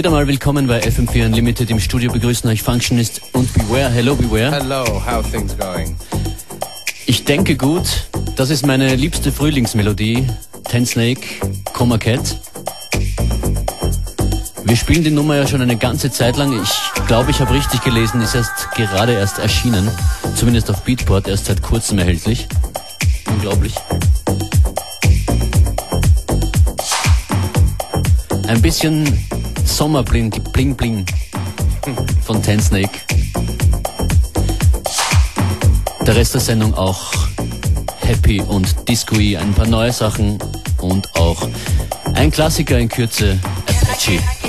Wieder mal willkommen bei FM4 Unlimited. Im Studio begrüßen euch Functionist und Beware. Hello, Beware. Hello, how things going? Ich denke gut. Das ist meine liebste Frühlingsmelodie. Ten Snake, Coma Cat. Wir spielen die Nummer ja schon eine ganze Zeit lang. Ich glaube, ich habe richtig gelesen, ist erst gerade erst erschienen. Zumindest auf Beatport, erst seit kurzem erhältlich. Unglaublich. Ein bisschen Sommerbling, Bling Bling von Ten Snake. Der Rest der Sendung auch happy und discoy, ein paar neue Sachen und auch ein Klassiker in Kürze, Apache.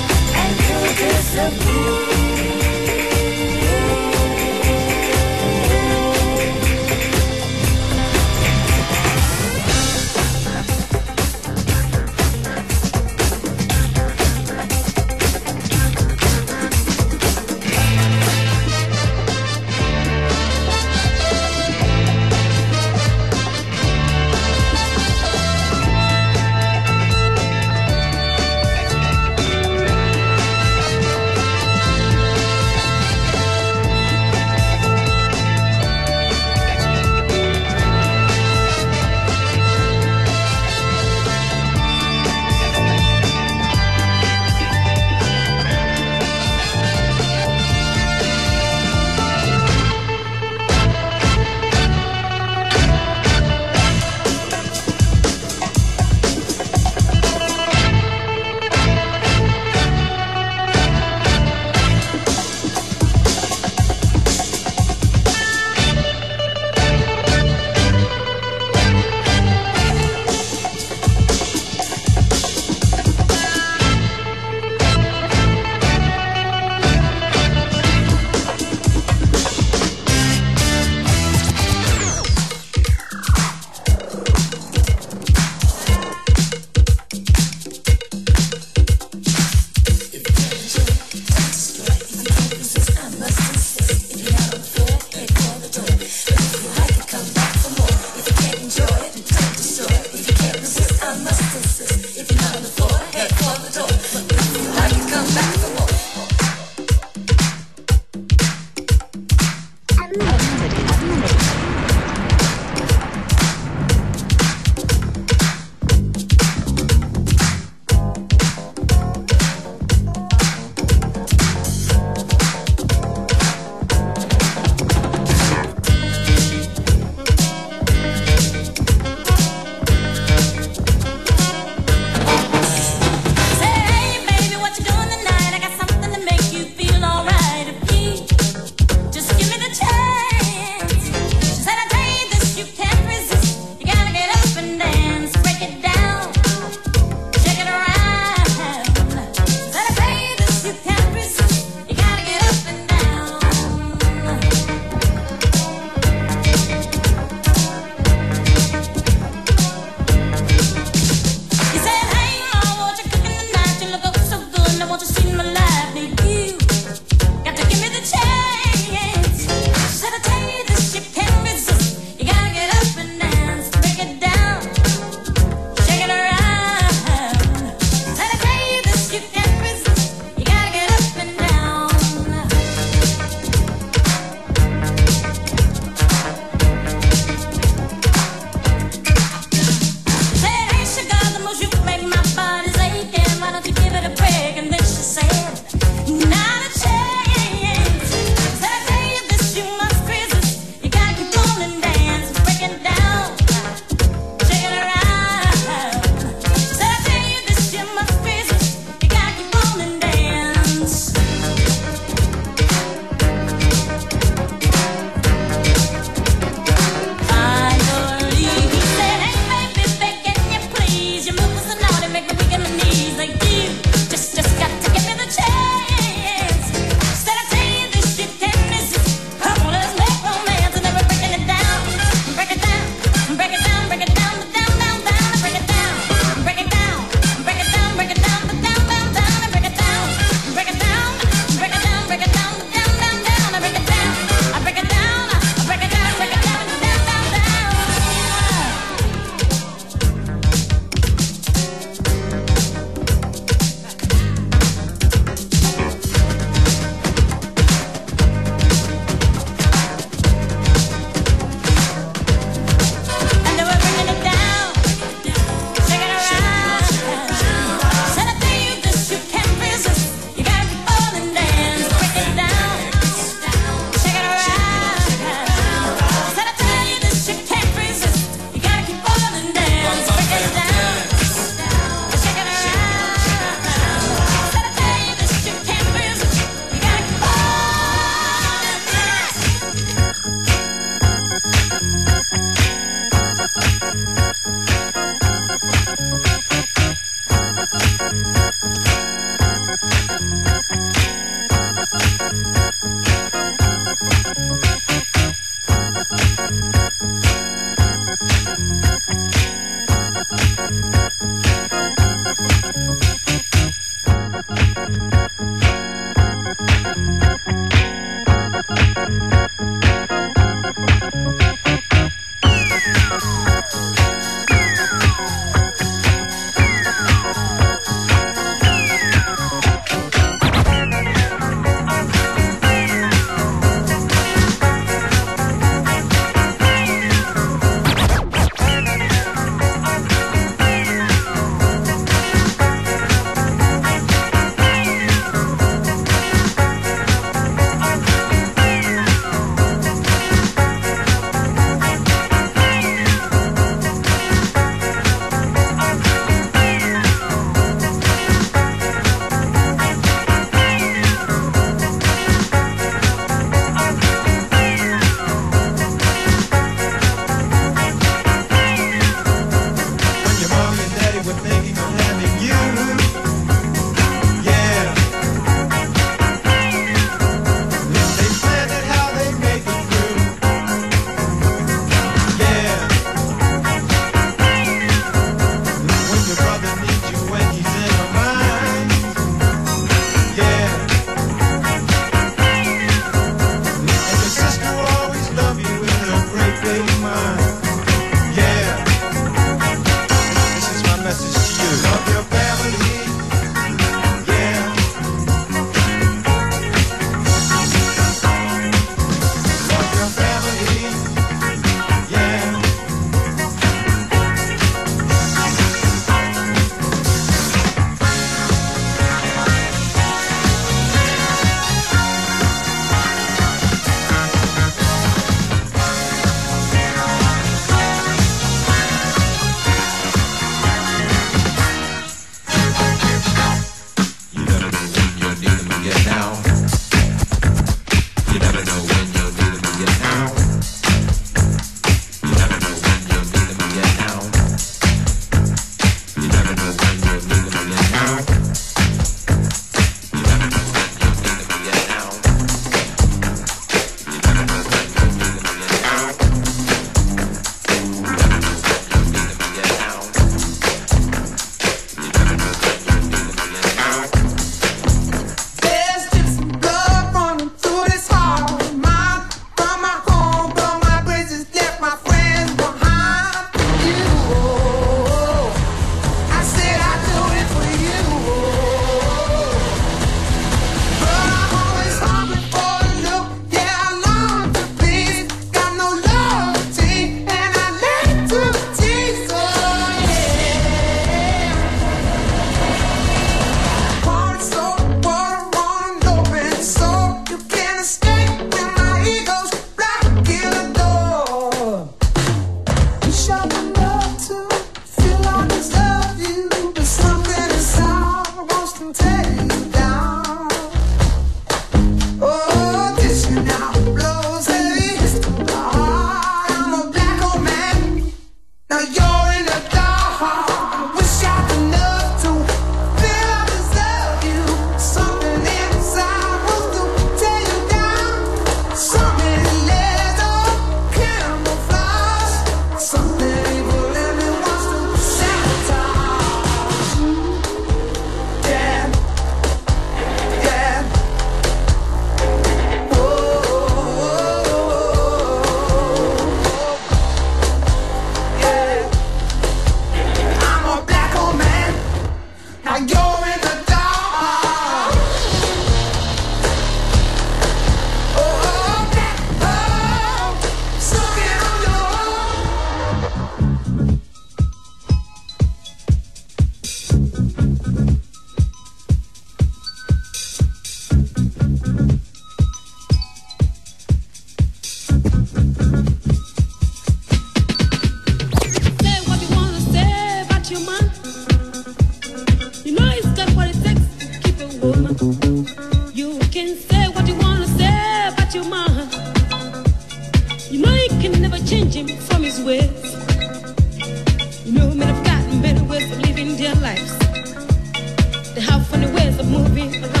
movie.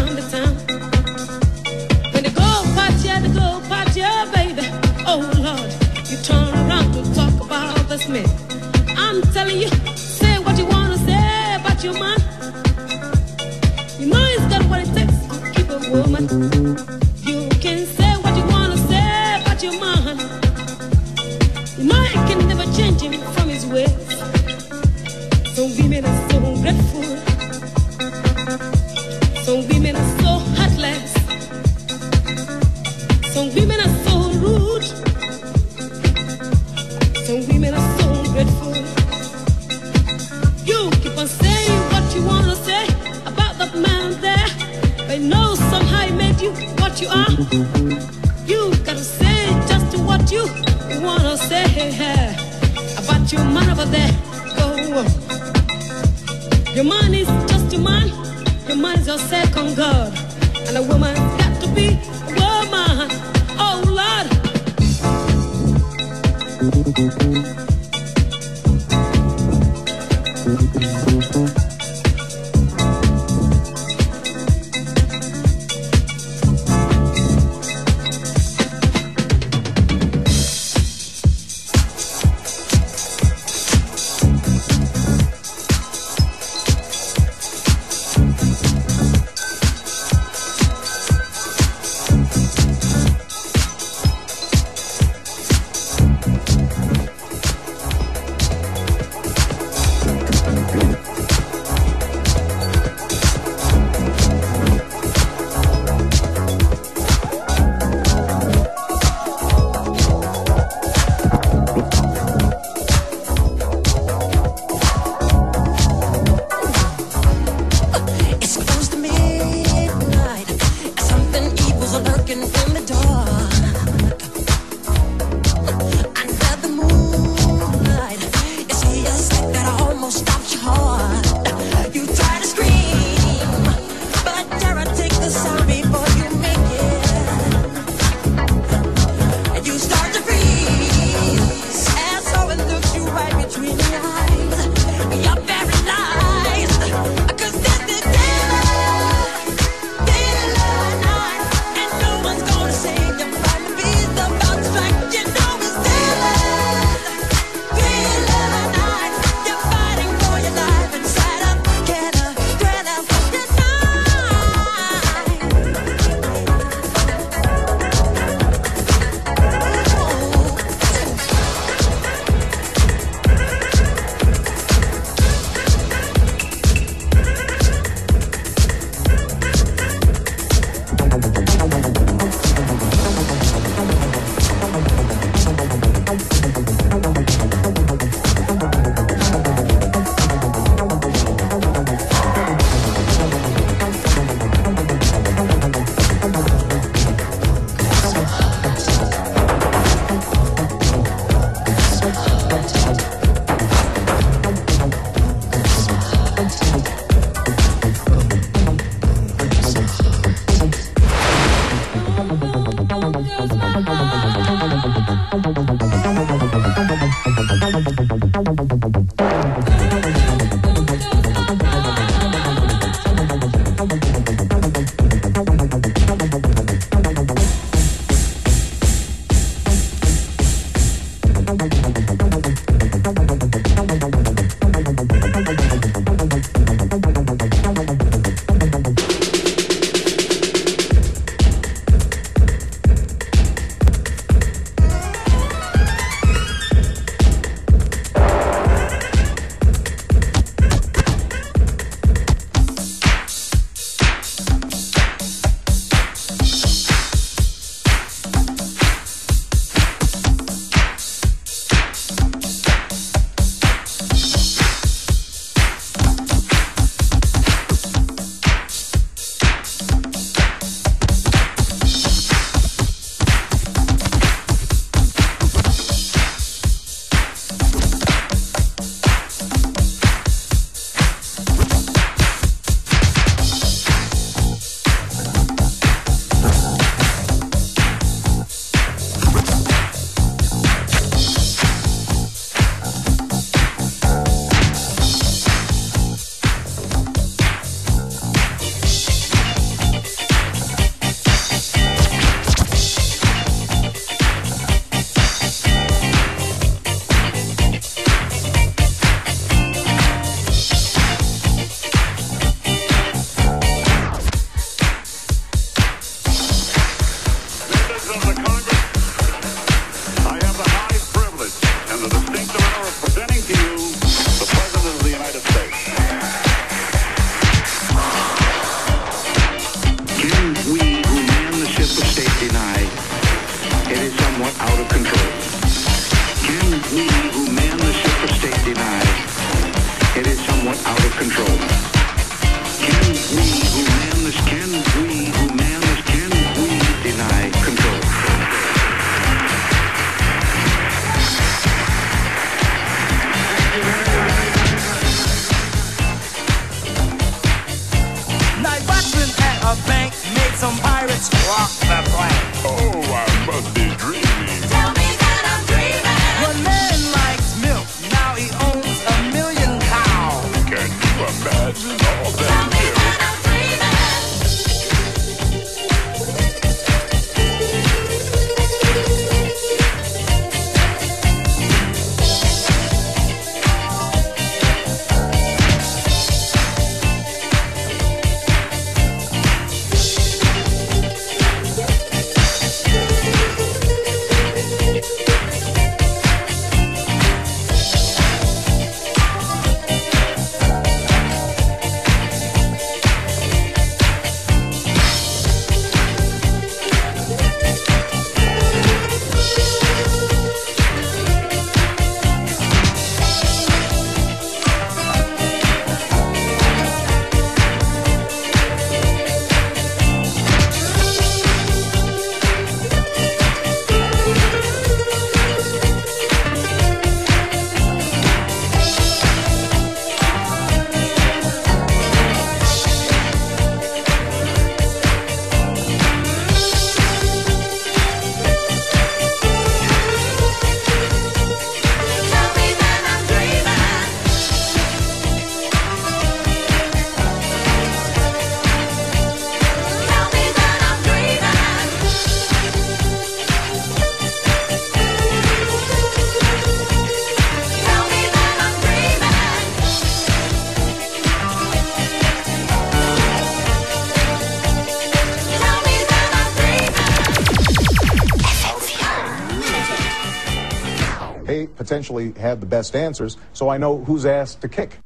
Potentially have the best answers, so I know who's asked to kick.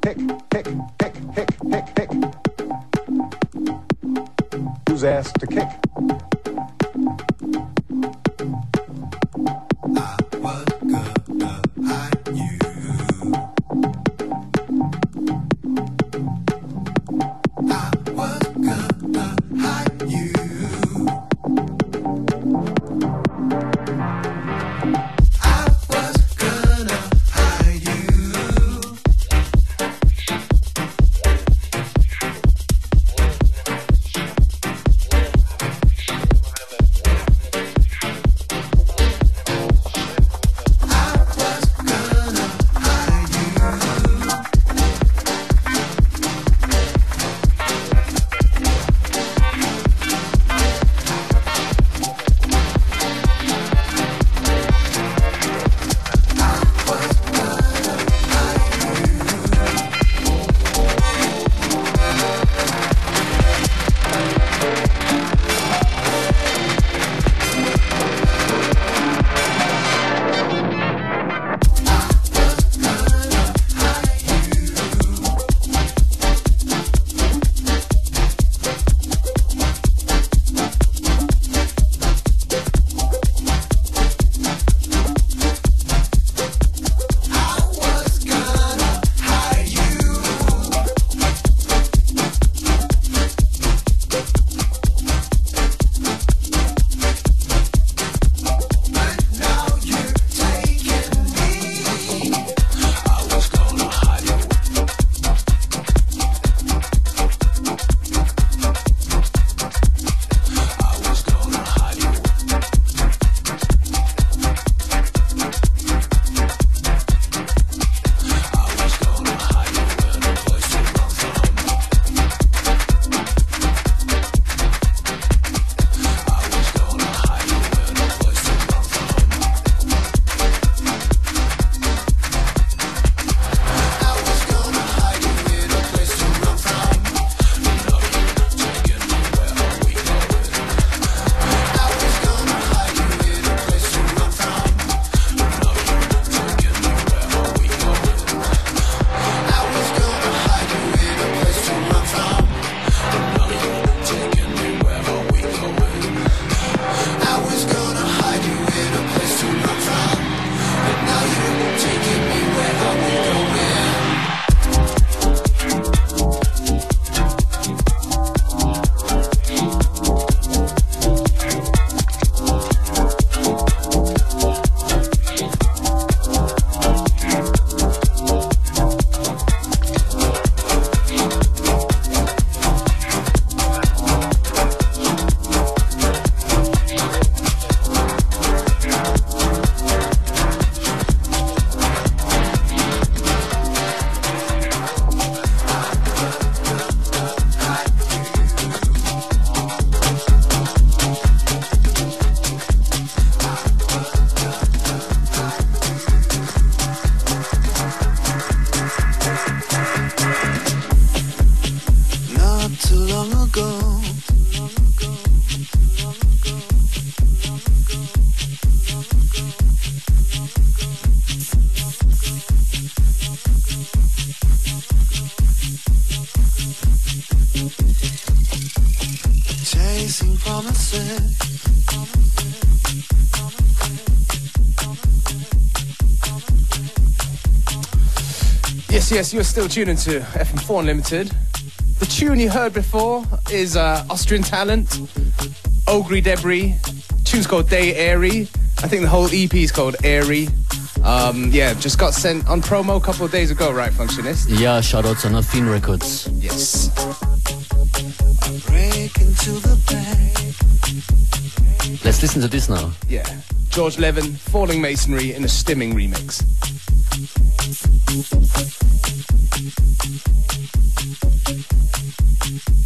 Kick, kick, kick, kick, kick, kick. Who's asked to kick? Chasing promises. Yes, yes, you're still tuning to FM4 Unlimited. The tune you heard before is uh, Austrian Talent, Ogris Debris. Tune's called Day Airy. I think the whole EP is called Airy. Um, yeah, just got sent on promo a couple of days ago, right, Functionist? Yeah, shout Shoutouts an Affin Records. Yes. Break into the bank. Let's listen to this now. Yeah. George Levin, Falling Masonry in a stimming remix. Oh,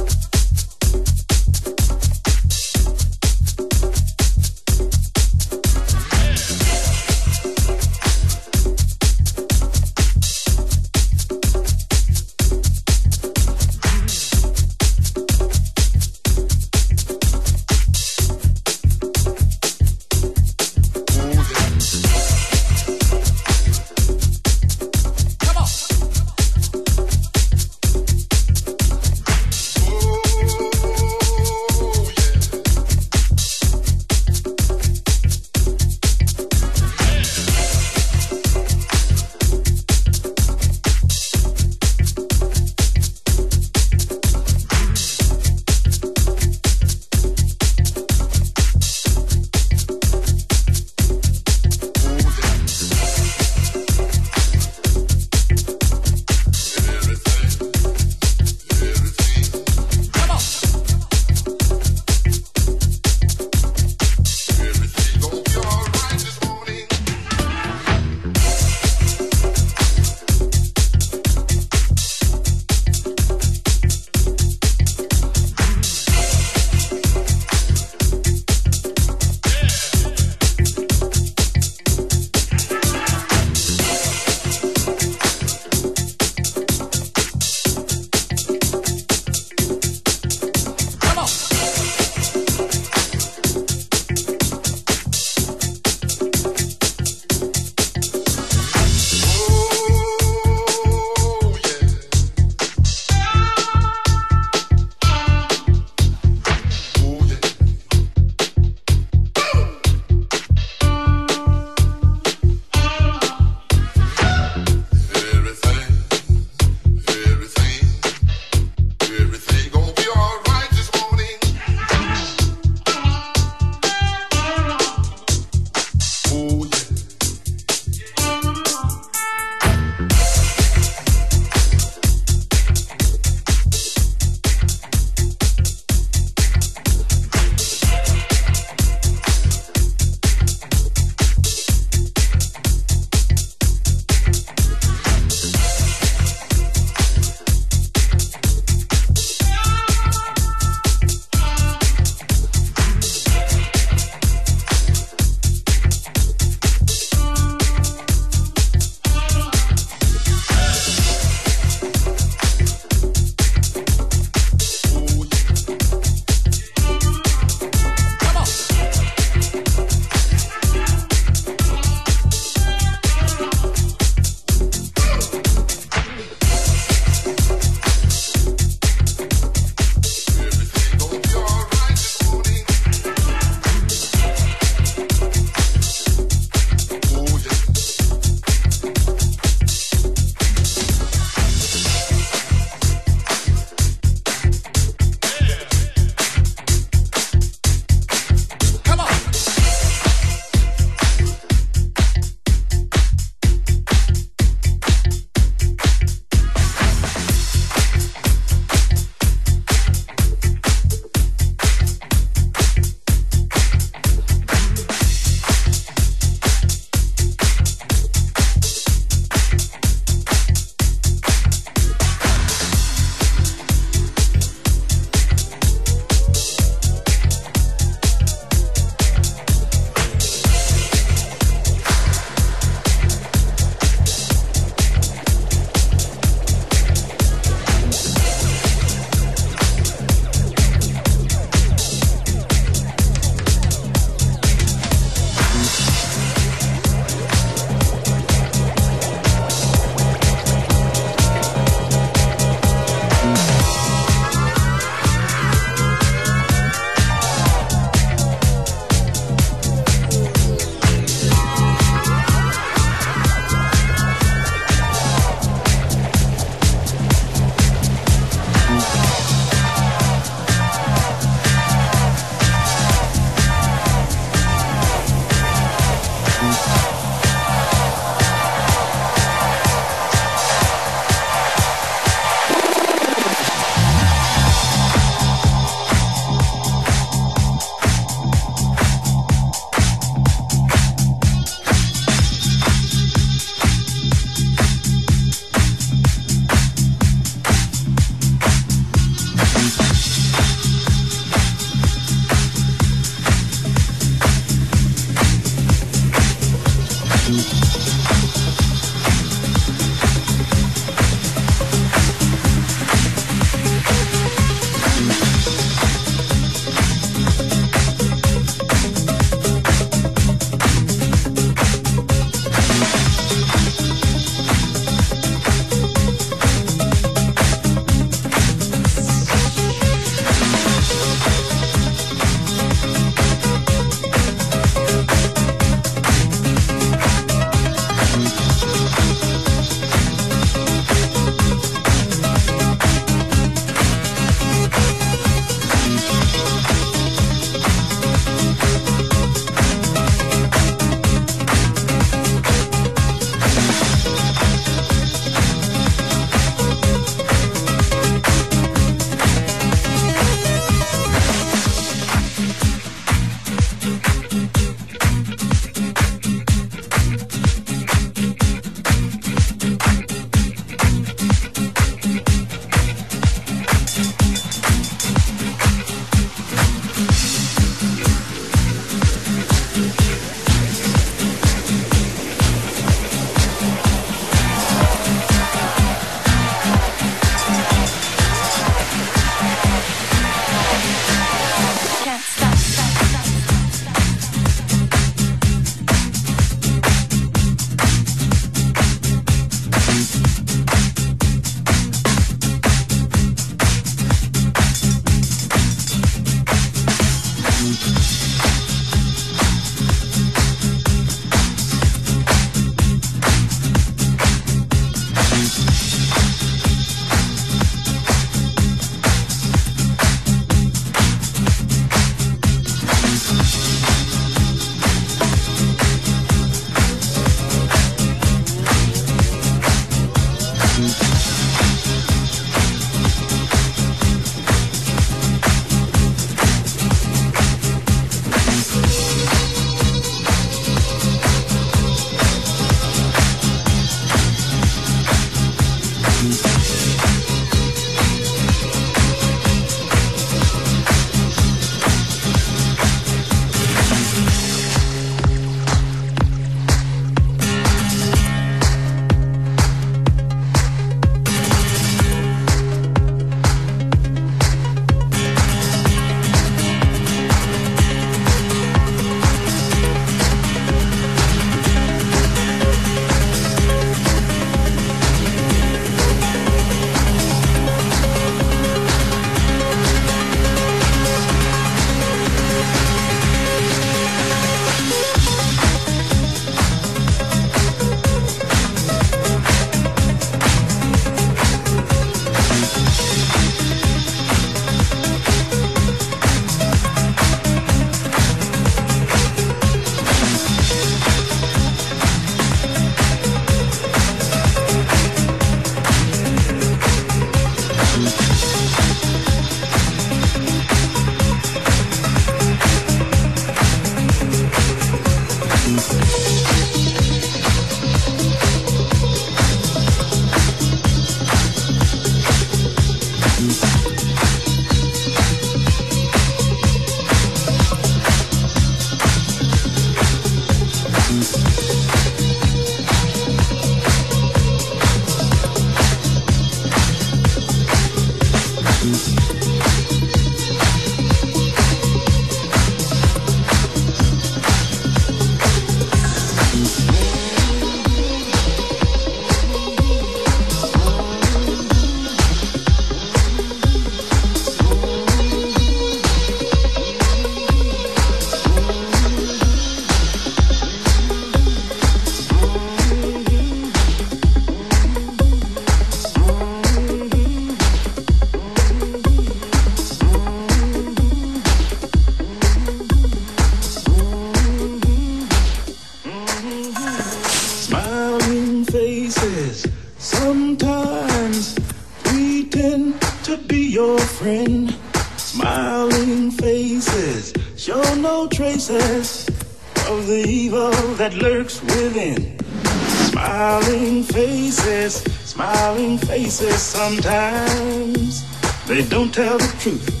truth.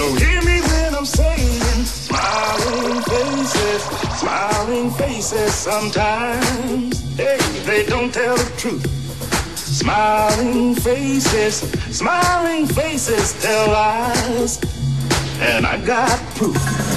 So hear me when I'm saying, smiling faces, smiling faces sometimes. Hey, they don't tell the truth. Smiling faces, smiling faces tell lies. And I got proof.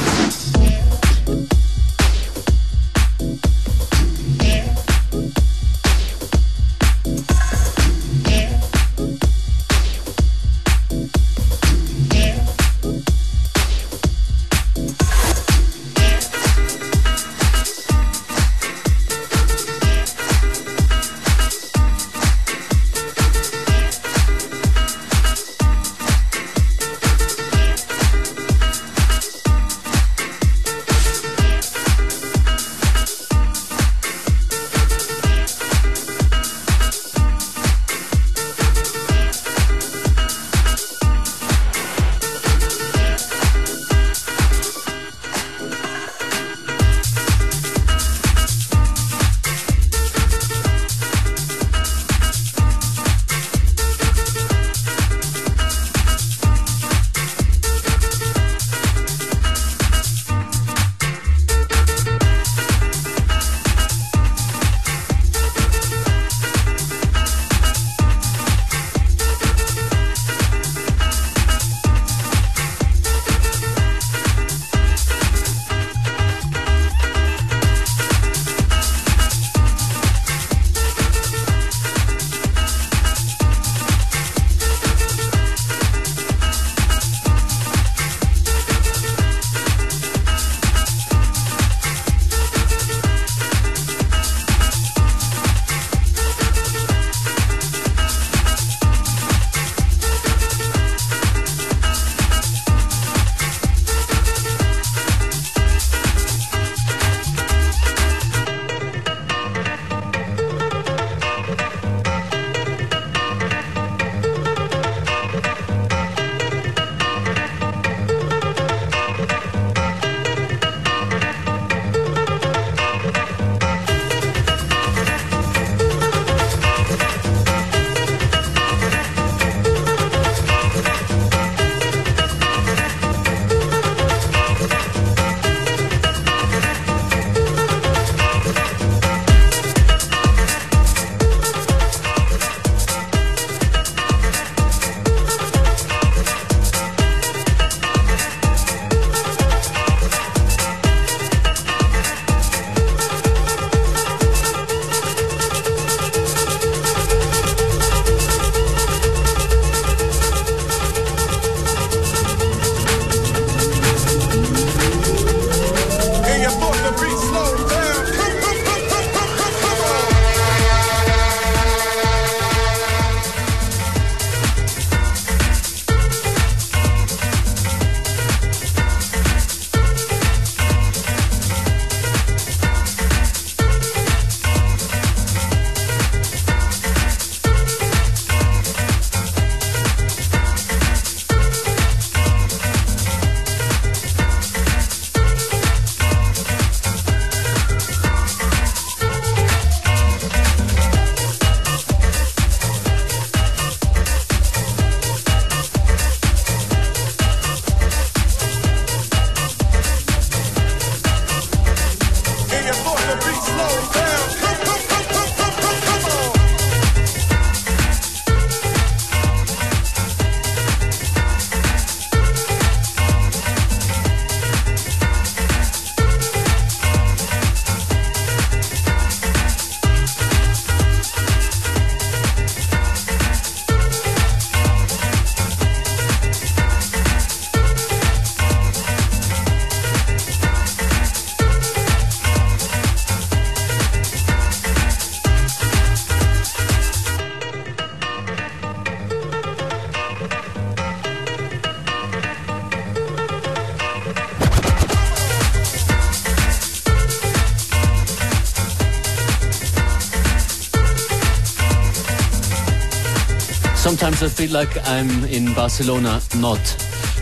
I feel like I'm in Barcelona, not.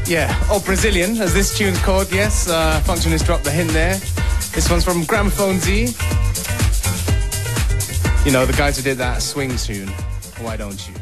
Yeah, or Brazilian, as this tune's called. Yes, uh, Functionist dropped the hint there. This one's from Gramophonedzie. You know, the guys who did that swing tune. Why don't you?